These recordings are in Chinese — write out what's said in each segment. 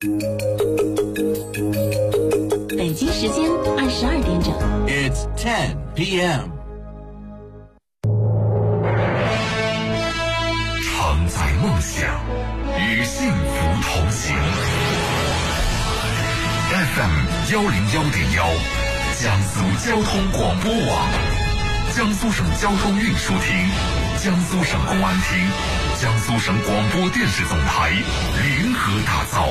北京时间二十二点整。It's ten p.m. 承载梦想，与幸福同行。FM 幺零幺点幺，江苏交通广播网，江苏省交通运输厅，江苏省公安厅，江苏省广播电视总台联合打造。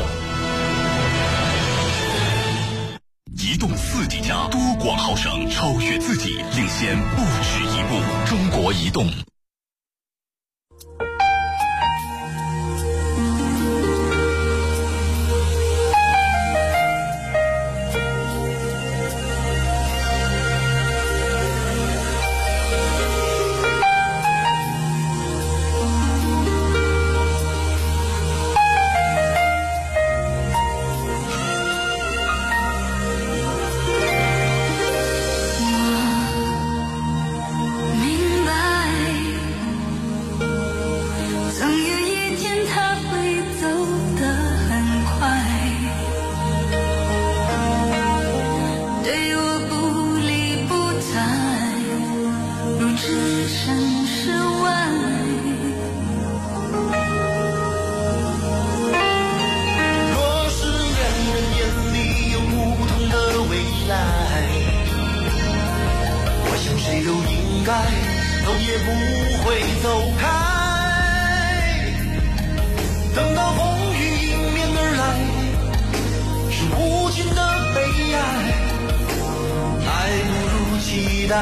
移动四 G 加多广豪省超越自己，领先不止一步。中国移动。谁都应该头也不会走开。等到风雨迎面而来，是无尽的悲哀，还不如期待，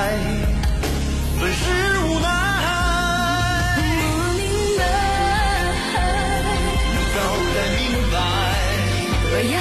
本是无奈。我明白，早该明白。我要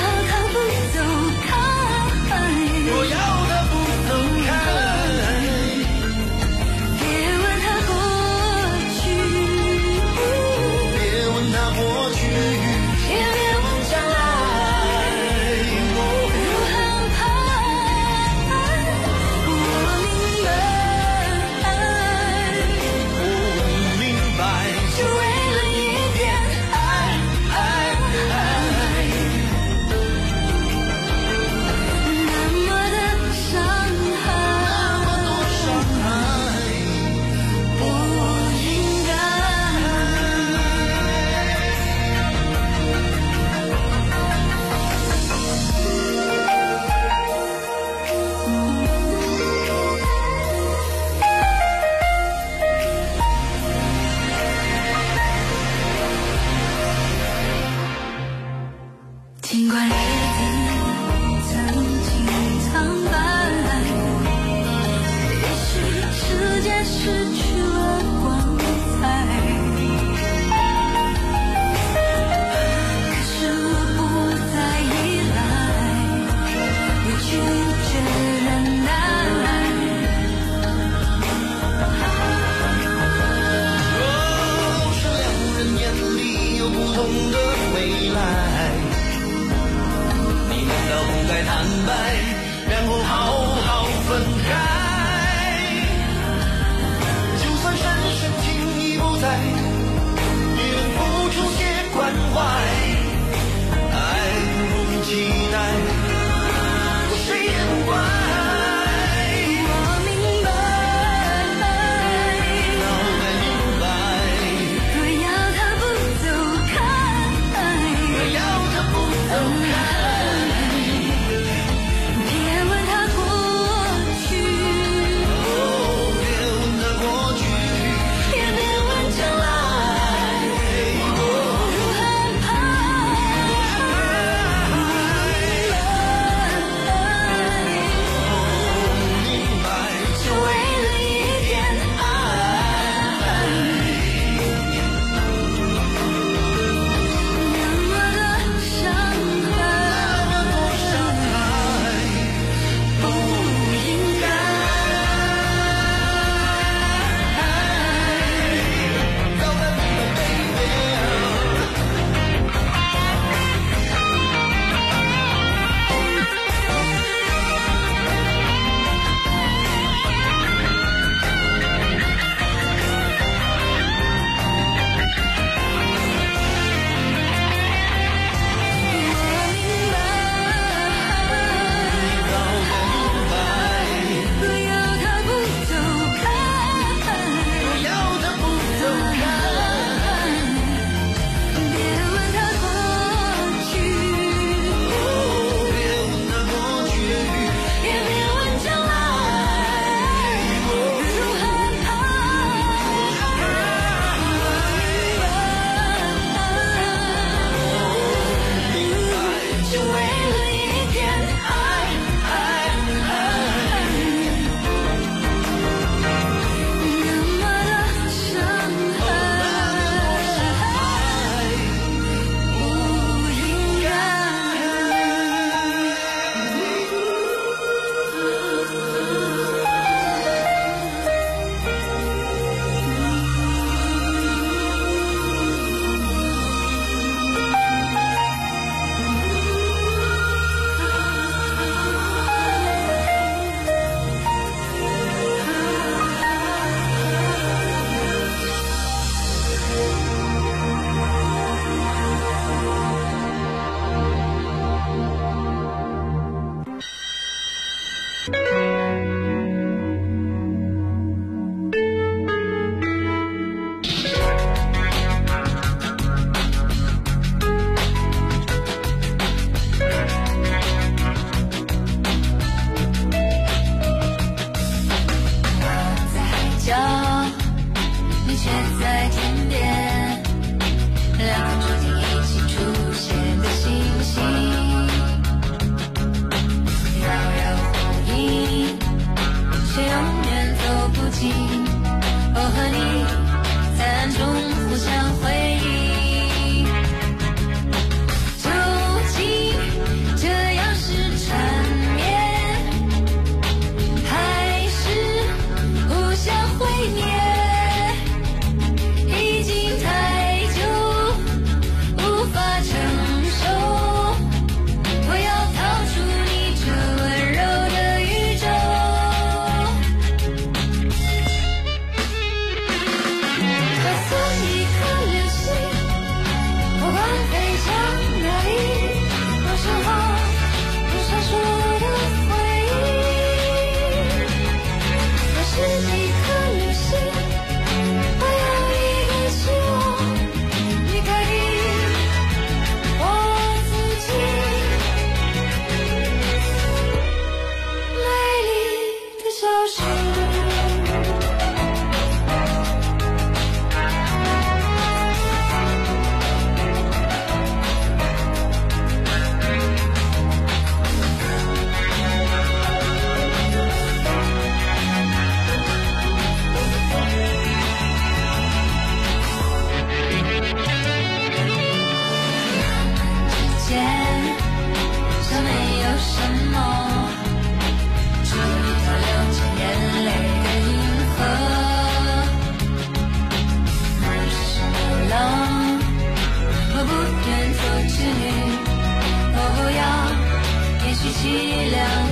力量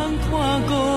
眼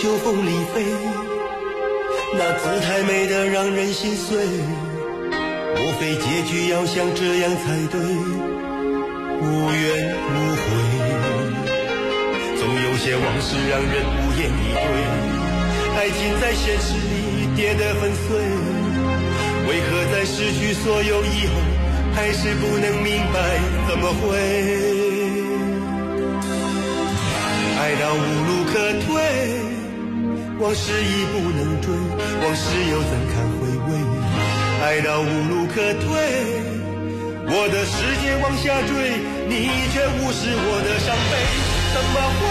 秋风里飞，那姿态美得让人心碎。莫非结局要像这样才对，无怨无悔。总有些往事让人无言以对，爱情在现实里跌得粉碎。为何在失去所有以后，还是不能明白怎么会？爱到无路可退，往事已不能追，往事又怎堪回味？爱到无路可退，我的世界往下坠，你却无视我的伤悲。怎么会？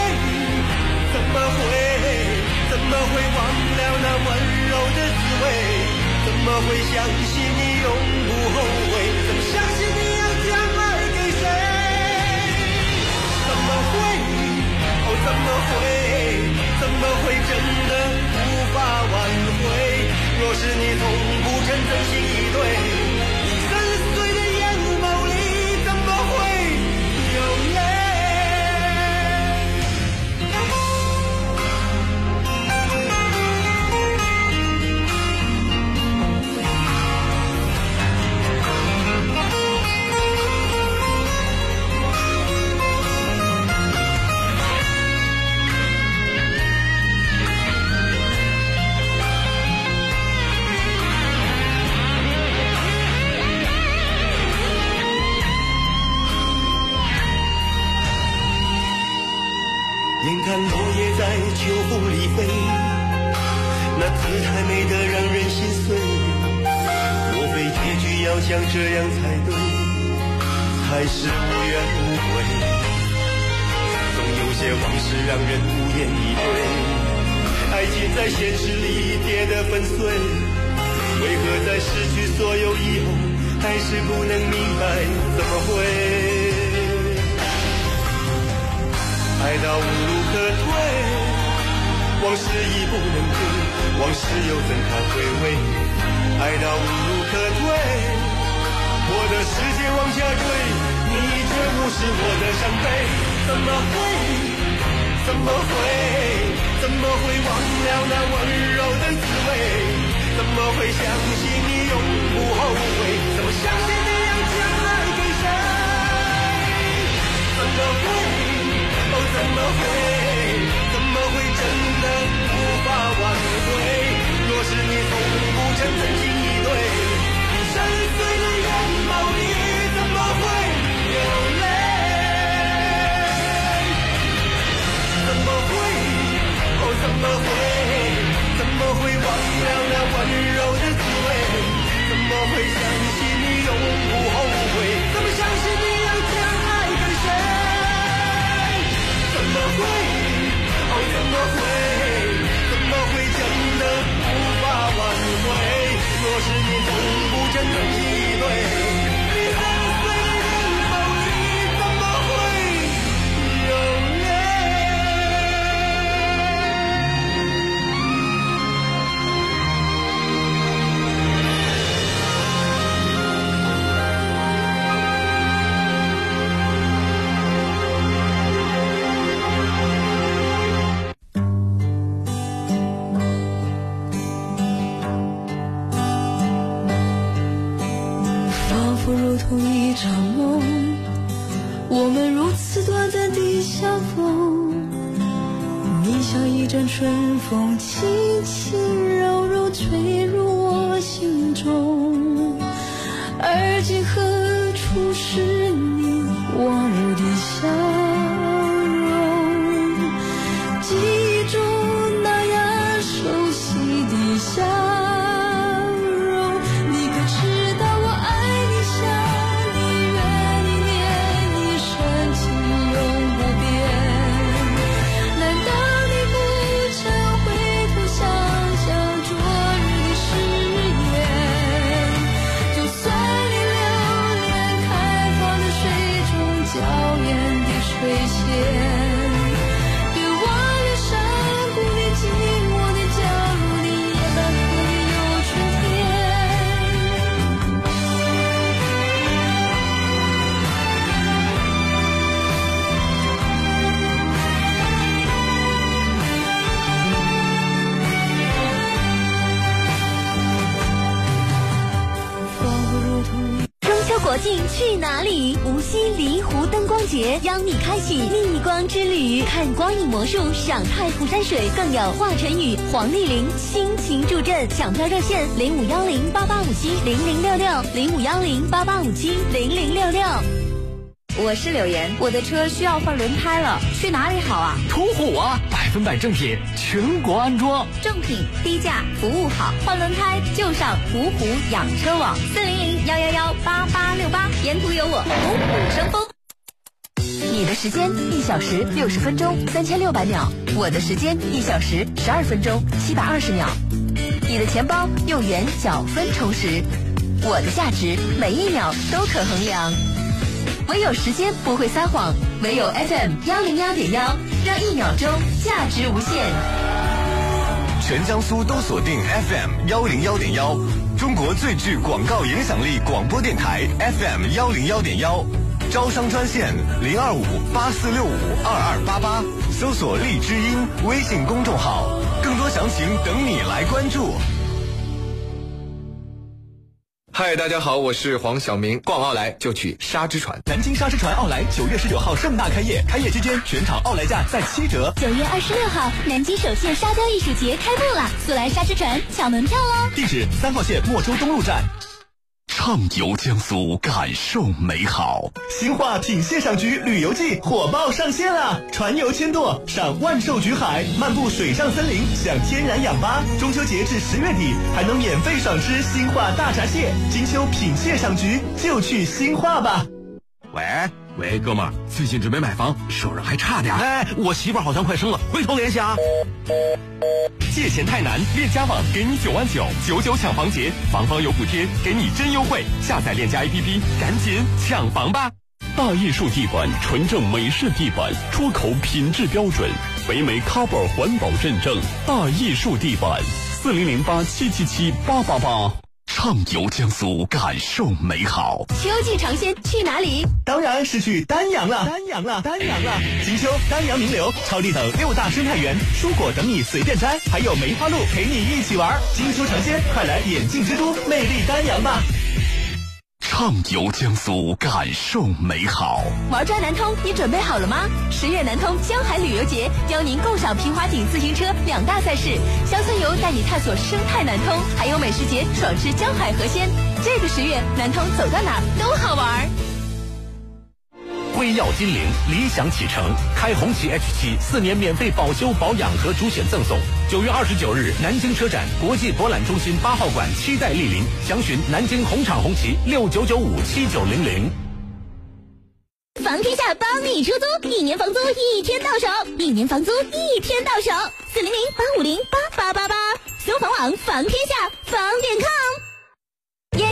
怎么会？怎么会？忘了那温柔的滋味？怎么会？相信你永不后悔？怎么相信你要将爱给谁？怎么会？哦怎么会？怎么会真的无法挽回？不真诚节邀你开启逆光之旅，看光影魔术，赏太湖山水，更有华晨宇、黄丽玲倾情助阵。抢票热线零五幺零八八五七零零六六零五幺零八八五七零零六六。我是柳岩，我的车需要换轮胎了，去哪里好啊？途虎啊，百分百正品，全国安装。正品、低价、服务好，换轮胎就上途虎养车网，四零零幺幺幺八八六八，沿途有我，虎虎生风。时间一小时六十分钟，三千六百秒；我的时间一小时十二分钟，七百二十秒。你的钱包用元角分充实，我的价值每一秒都可衡量。唯有时间不会撒谎，唯有 FM 幺零幺点幺，让一秒钟价值无限。全江苏都锁定 FM 幺零幺点幺，中国最具广告影响力广播电台 FM 幺零幺点幺，招商专线零二五八四六五二二八八，搜索荔枝音微信公众号，更多详情等你来关注。嗨，大家好，我是黄晓明。逛奥莱就去沙之船。南京沙之船奥莱九月十九号盛大开业，开业期间全场奥莱价在七折。九月二十六号，南京首届沙雕艺术节开幕了，速来沙之船抢门票哦！地址三号线莫州东路站。畅游江苏，感受美好。新化品蟹赏菊旅游季火爆上线啦，船游千舵，赏万寿菊海，漫步水上森林，享天然氧吧。中秋节至十月底，还能免费赏吃新化大闸蟹。金秋品蟹赏菊，就去新化吧。喂喂，哥们儿，最近准备买房，手上还差点。哎，我媳妇儿好像快生了，回头联系啊。借钱太难，链家网给你九万九，九九抢房节，房房有补贴，给你真优惠。下载链家 APP，赶紧抢房吧！大艺术地板，纯正美式地板，出口品质标准，北美 Cover 环保认证。大艺术地板，四零零八七七七八八八。畅游江苏，感受美好。秋季尝鲜去哪里？当然是去丹阳了，丹阳了，丹阳了！金秋、丹阳名流、超丽等六大生态园，蔬果等你随便摘，还有梅花鹿陪你一起玩。金秋尝鲜，快来眼镜之都魅力丹阳吧！畅游江苏，感受美好。玩转南通，你准备好了吗？十月南通江海旅游节邀您共赏平滑艇自行车两大赛事，乡村游带你探索生态南通，还有美食节爽吃江海河鲜。这个十月，南通走到哪都好玩。辉耀金陵理想启程，开红旗 H 七四年免费保修保养和主险赠送。九月二十九日，南京车展国际博览中心八号馆期待莅临，详询南京红场红旗六九九五七九零零。房天下帮你出租，一年房租一天到手，一年房租一天到手，四零零八五零八八八八，搜房网房天下房点 com。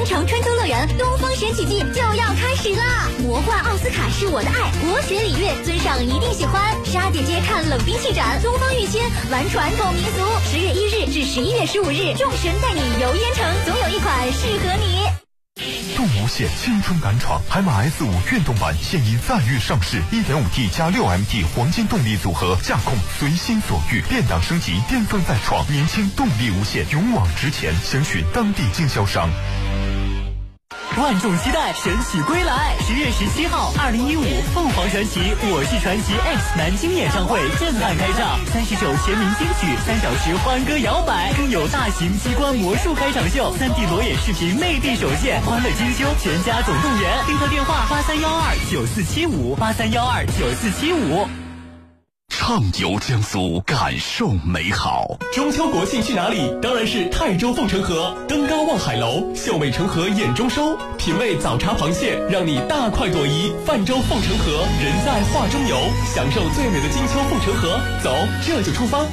燕城春秋乐园东方神起季就要开始啦！魔幻奥斯卡是我的爱，国学礼乐尊上一定喜欢。莎姐姐看冷兵器展，东方御仙玩传统民俗。十月一日至十一月十五日，众神带你游烟城，总有一款适合你。动无限青春敢闯，海马 S 五运动版现已在粤上市，1.5T 加 6MT 黄金动力组合，驾控随心所欲，变档升级，巅峰再创，年轻动力无限，勇往直前。详询当地经销商。万众期待神曲归来，十月十七号，二零一五凤凰传奇《我是传奇 X》南京演唱会震撼开唱，三十首全民金曲，三小时欢歌摇摆，更有大型机关魔术开场秀，三 D 裸眼视频内地首现，欢乐金秋，全家总动员，订票电话八三幺二九四七五八三幺二九四七五。畅游江苏，感受美好。中秋国庆去哪里？当然是泰州凤城河，登高望海楼，秀美成河眼中收，品味早茶螃蟹，让你大快朵颐。泛舟凤城河，人在画中游，享受最美的金秋凤城河。走，这就出发。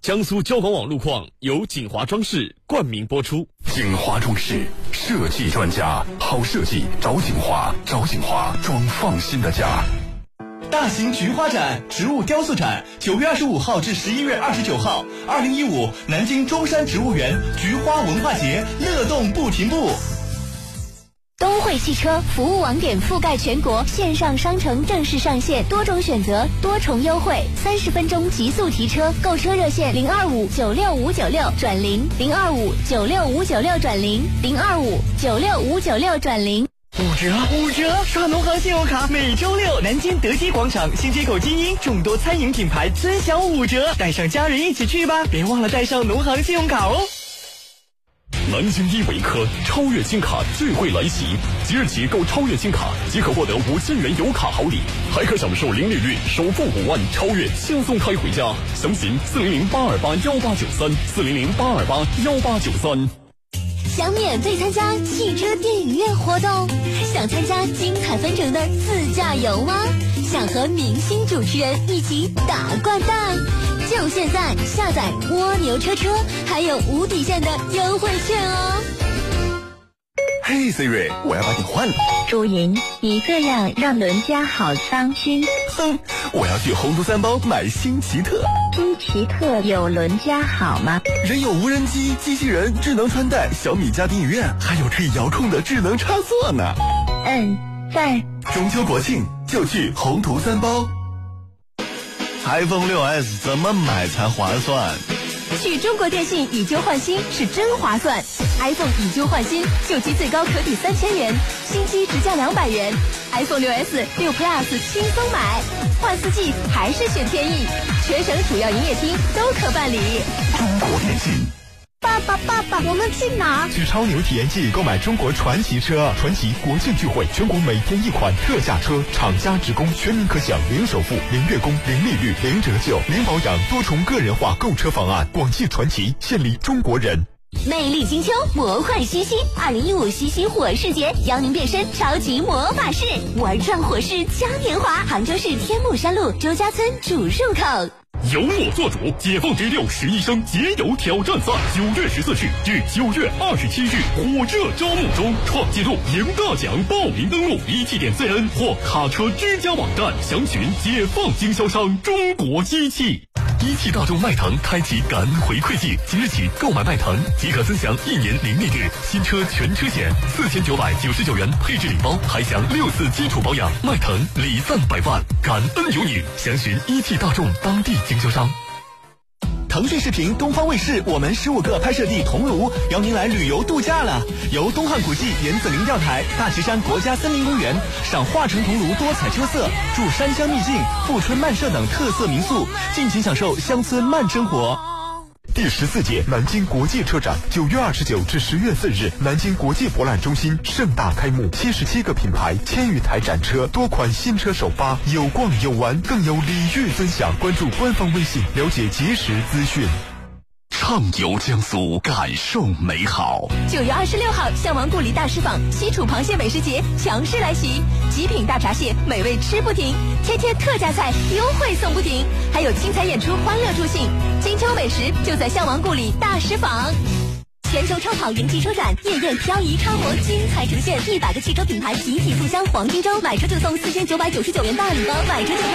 江苏交管网路况由锦华装饰冠名播出。锦华装饰设计专家，好设计找锦华，找锦华装放心的家。大型菊花展、植物雕塑展，九月二十五号至十一月二十九号，二零一五南京中山植物园菊花文化节，乐动不停步。东汇汽车服务网点覆盖全国，线上商城正式上线，多种选择，多重优惠，三十分钟极速提车，购车热线零二五九六五九六转零零二五九六五九六转零零二五九六五九六转零。五折五折！刷农行信用卡，每周六南京德基广场新街口精英众多餐饮品牌尊享五折，带上家人一起去吧！别忘了带上农行信用卡哦。南京依维柯超越金卡聚会来袭，即日起购超越金卡即可获得五千元油卡好礼，还可享受零利率首付五万，超越轻松开回家。详询四零零八二八幺八九三四零零八二八幺八九三。想免费参加汽车电影院活动？想参加精彩纷呈的自驾游吗？想和明星主持人一起打掼蛋？就现在下载蜗牛车车，还有无底线的优惠券哦！嘿，Siri，我要把你换了。朱莹，你这样让伦家好伤心。哼，我要去宏图三包买新奇特。新奇特有伦家好吗？人有无人机、机器人、智能穿戴、小米家庭影院，还有可以遥控的智能插座呢。嗯，在。中秋国庆就去宏图三包。iPhone 六 S 怎么买才划算？去中国电信以旧换新是真划算，iPhone 以旧换新，旧机最高可抵三千元，新机直降两百元。iPhone 六 S、六 Plus 轻松买，换四 G 还是选天翼，全省主要营业厅都可办理。中国电信。爸爸，爸爸，我们去哪？去超牛体验季购买中国传奇车，传奇国庆聚会，全国每天一款特价车，厂家直供，全民可享零首付、零月供、零利率、零折旧、零保养，多重个人化购车方案。广汽传奇，献礼中国人。魅力金秋，魔幻西西，二零一五西西火势节，邀您变身超级魔法师，玩转火势嘉年华，杭州市天目山路周家村主入口。由我做主，解放之六十一升节油挑战赛，九月十四日至九月二十七日火热招募中，创纪录赢大奖，报名登录一汽点 CN 或卡车之家网站，详询解放经销商中国机器。一汽大众迈腾开启感恩回馈季，即日起购买迈腾即可分享一年零利率新车全车险，四千九百九十九元配置礼包，还享六次基础保养。迈腾礼赞百万，感恩有你！详询一汽大众当地经销商。腾讯视频、东方卫视，我们十五个拍摄地桐庐邀您来旅游度假了。由东汉古迹、严子陵钓台、大石山国家森林公园，赏化成桐庐多彩秋色，住山乡秘境、富春漫社等特色民宿，尽情享受乡村慢生活。第十四届南京国际车展九月二十九至十月四日，南京国际博览中心盛大开幕，七十七个品牌，千余台展车，多款新车首发，有逛有玩，更有礼遇分享。关注官方微信，了解及时资讯。畅游江苏，感受美好。九月二十六号，向王故里大师坊西楚螃蟹美食节强势来袭，极品大闸蟹，美味吃不停，天天特价菜，优惠送不停，还有精彩演出，欢乐助兴。金秋美食就在向王故里大师坊。全球超跑云汽车展，夜宴漂移超模精彩呈现，一百个汽车品牌集体促销黄金周，买车就送四千九百九十九元大礼包，买车就送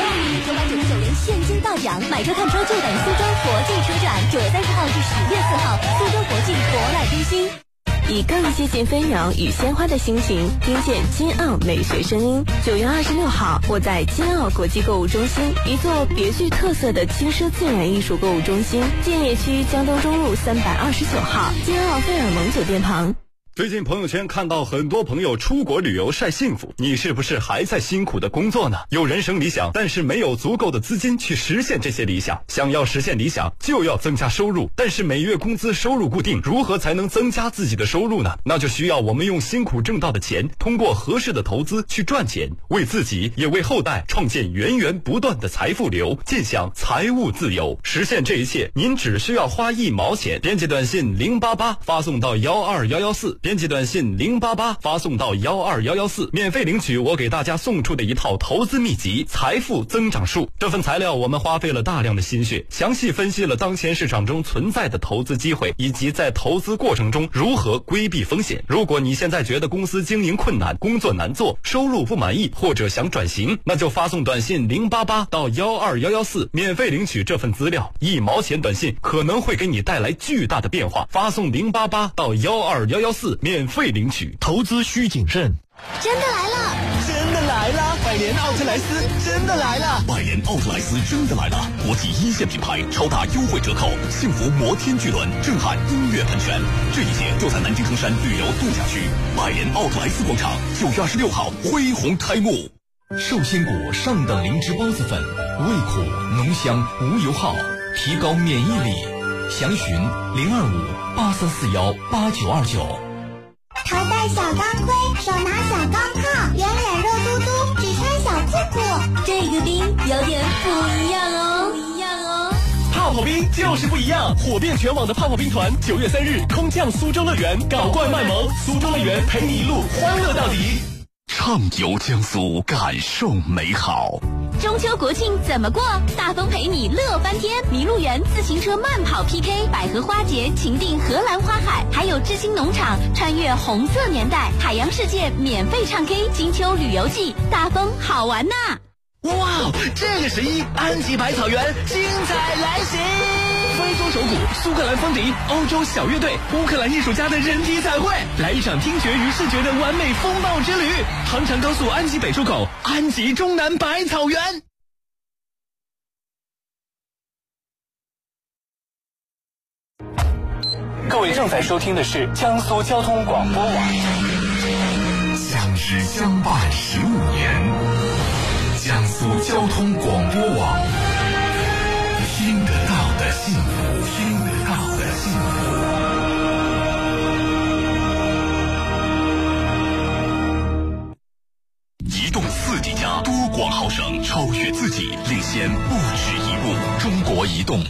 九百九十九元现金大奖，买车看车就等苏州国际车展，九月三十号至十月四号，苏州国际博览中心。以更接近飞鸟与鲜花的心情，听见金澳美学声音。九月二十六号，我在金澳国际购物中心，一座别具特色的轻奢自然艺术购物中心，建业区江东中路三百二十九号金澳费尔蒙酒店旁。最近朋友圈看到很多朋友出国旅游晒幸福，你是不是还在辛苦的工作呢？有人生理想，但是没有足够的资金去实现这些理想。想要实现理想，就要增加收入，但是每月工资收入固定，如何才能增加自己的收入呢？那就需要我们用辛苦挣到的钱，通过合适的投资去赚钱，为自己也为后代创建源源不断的财富流，尽享财务自由。实现这一切，您只需要花一毛钱，编辑短信零八八发送到幺二幺幺四。编辑短信零八八发送到幺二幺幺四，免费领取我给大家送出的一套投资秘籍《财富增长术》。这份材料我们花费了大量的心血，详细分析了当前市场中存在的投资机会，以及在投资过程中如何规避风险。如果你现在觉得公司经营困难、工作难做、收入不满意，或者想转型，那就发送短信零八八到幺二幺幺四，免费领取这份资料。一毛钱短信可能会给你带来巨大的变化。发送零八八到幺二幺幺四。免费领取，投资需谨慎。真的来了，真的来了！百年奥特莱斯真的来了，百年奥特莱斯真的来了！国际一线品牌超大优惠折扣，幸福摩天巨轮震撼音乐喷泉，这一切就在南京中山旅游度假区百年奥特莱斯广场，九月二十六号恢宏开幕。寿仙谷上等灵芝孢子粉，味苦浓香无油耗，提高免疫力。详询零二五八三四幺八九二九。头戴小钢盔，手拿小钢炮，圆脸肉嘟嘟，只穿小裤裤。这个兵有点不一样哦，不一样哦。泡泡兵就是不一样，火遍全网的泡泡兵团，九月三日空降苏州乐园，搞怪卖萌，苏州乐园陪你一路欢乐到底。畅游江苏，感受美好。中秋国庆怎么过？大风陪你乐翻天！麋鹿园自行车慢跑 PK，百合花节情定荷兰花海，还有知青农场穿越红色年代，海洋世界免费唱 K，金秋旅游季，大风好玩呐！哇哦，这个十一，安吉百草园精彩来袭！非洲手鼓、苏格兰风笛、欧洲小乐队、乌克兰艺术家的人体彩绘，来一场听觉与视觉的完美风暴之旅。杭长高速安吉北出口，安吉中南百草园。各位正在收听的是江苏交通广播网。相知相伴十五年，交通广播网，听得到的幸福，听得到的幸福。移动四 G 加多广好省，超越自己，领先不止一步。中国移动。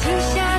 停下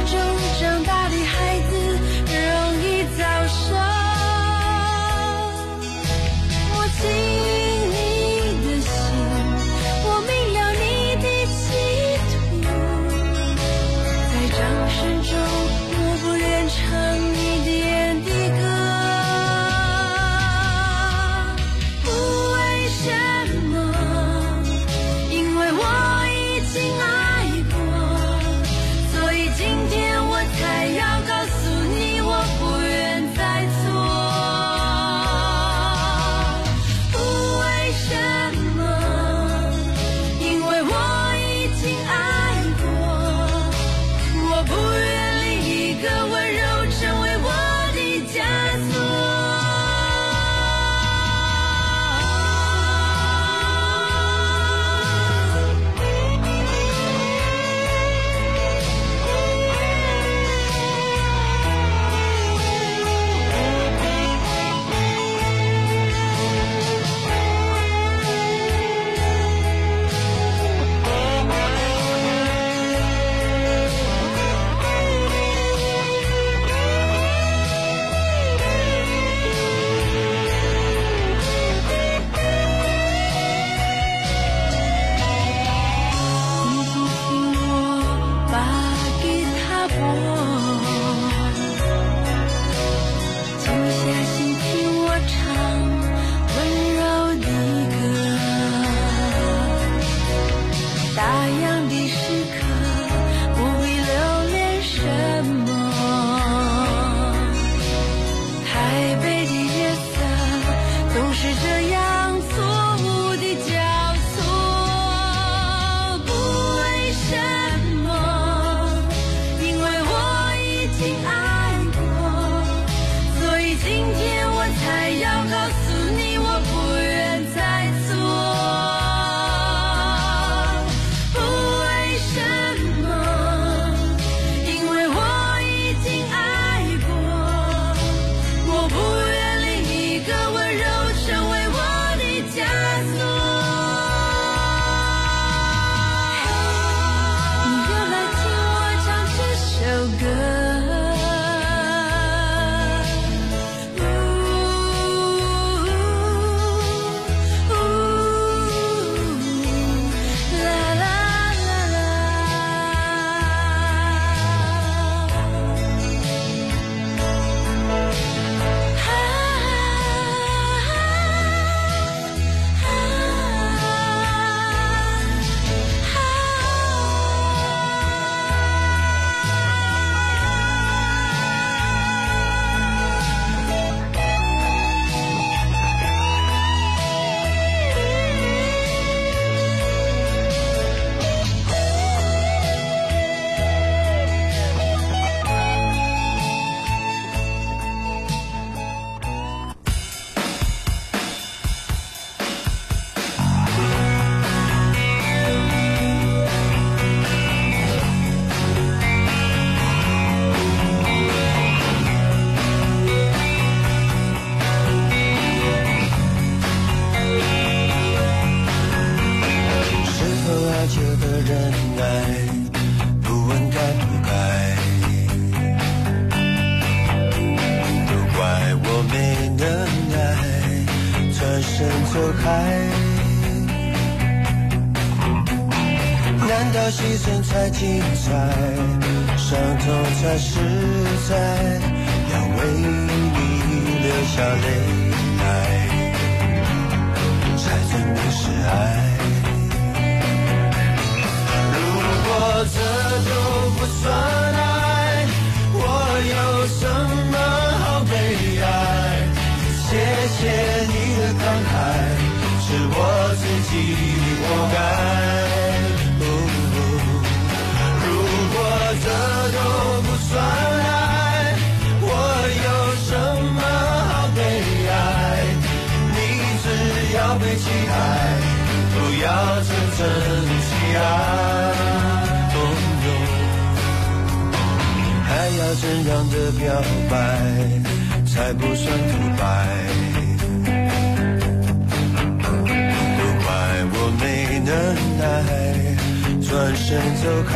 转身走开。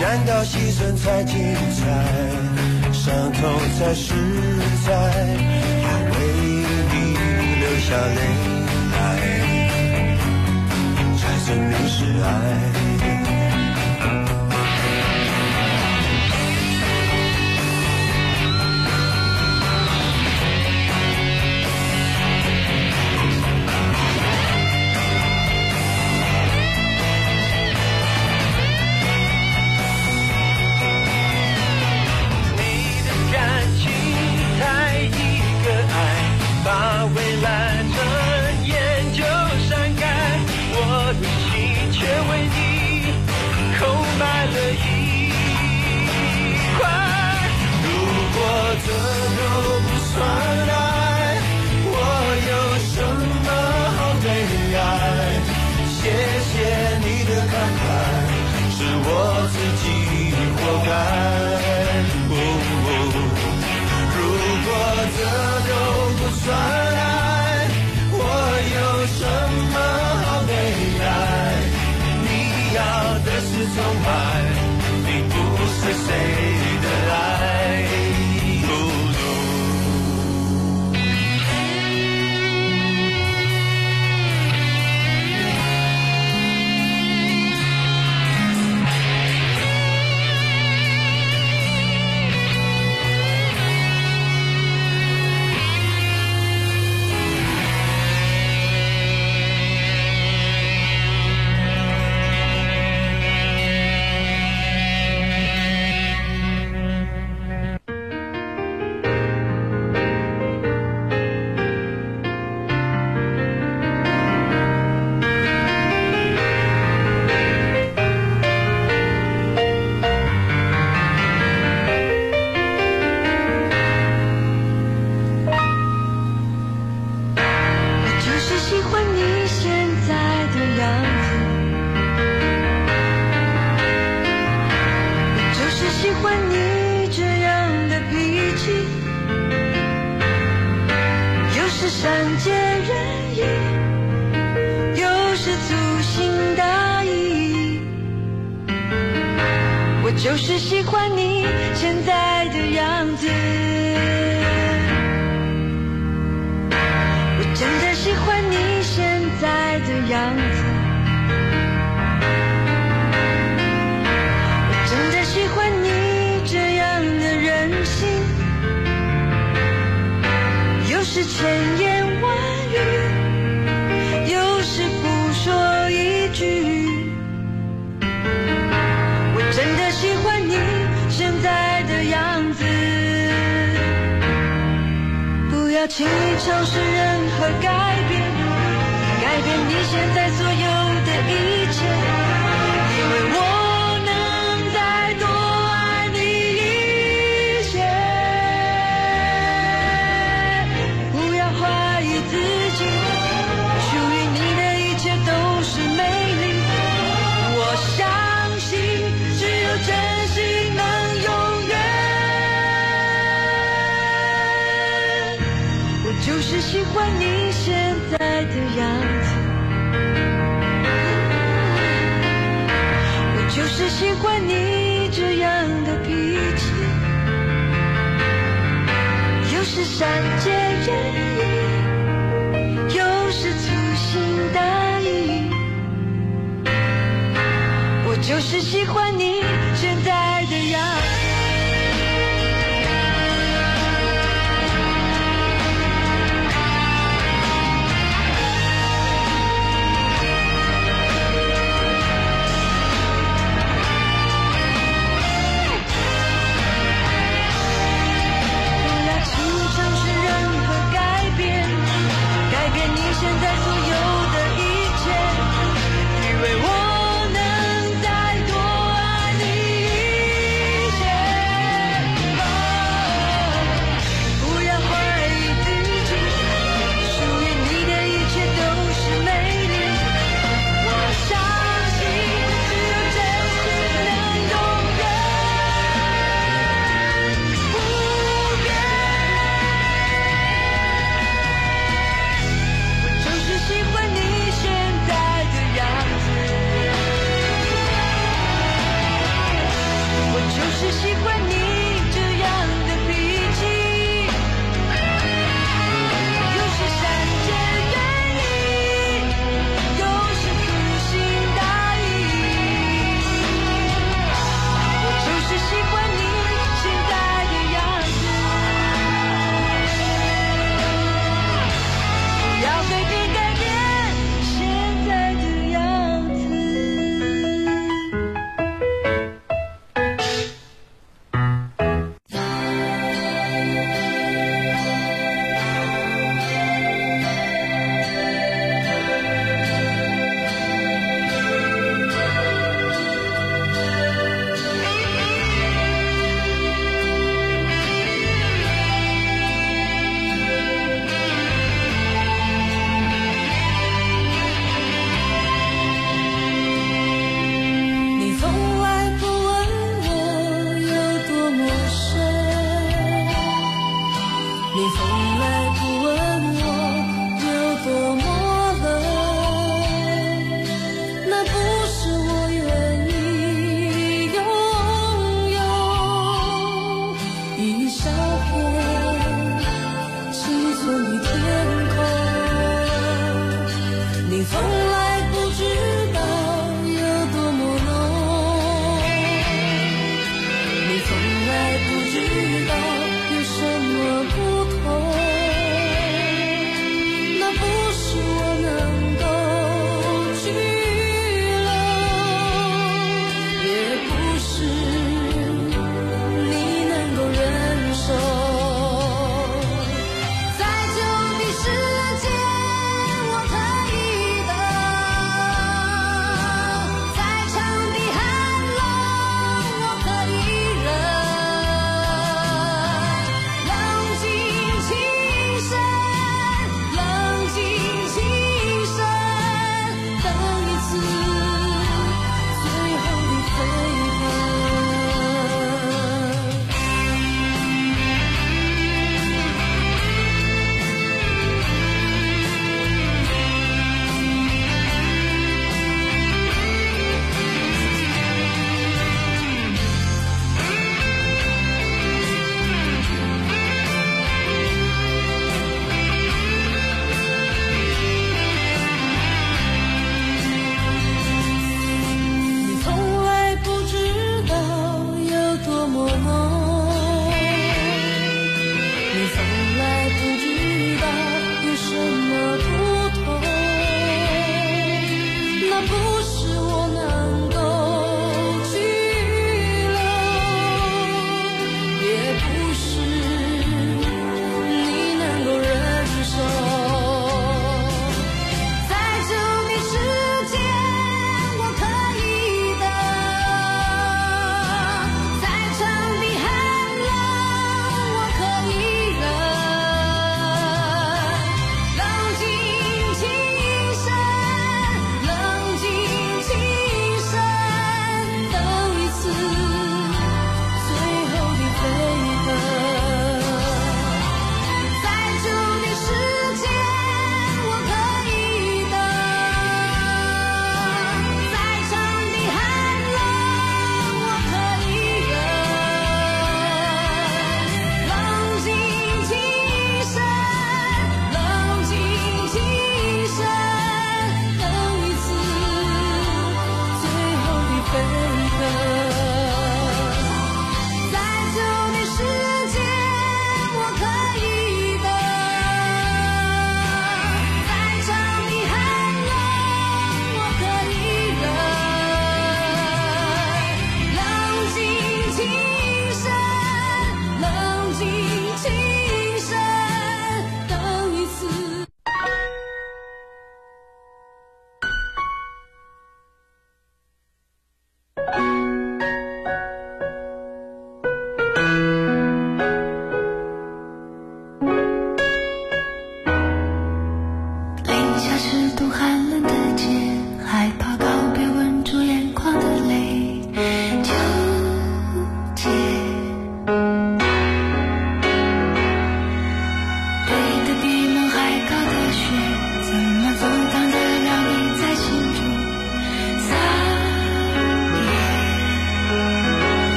难道牺牲才精彩，伤痛才实在，要为你流下泪来，才证明是爱。sun.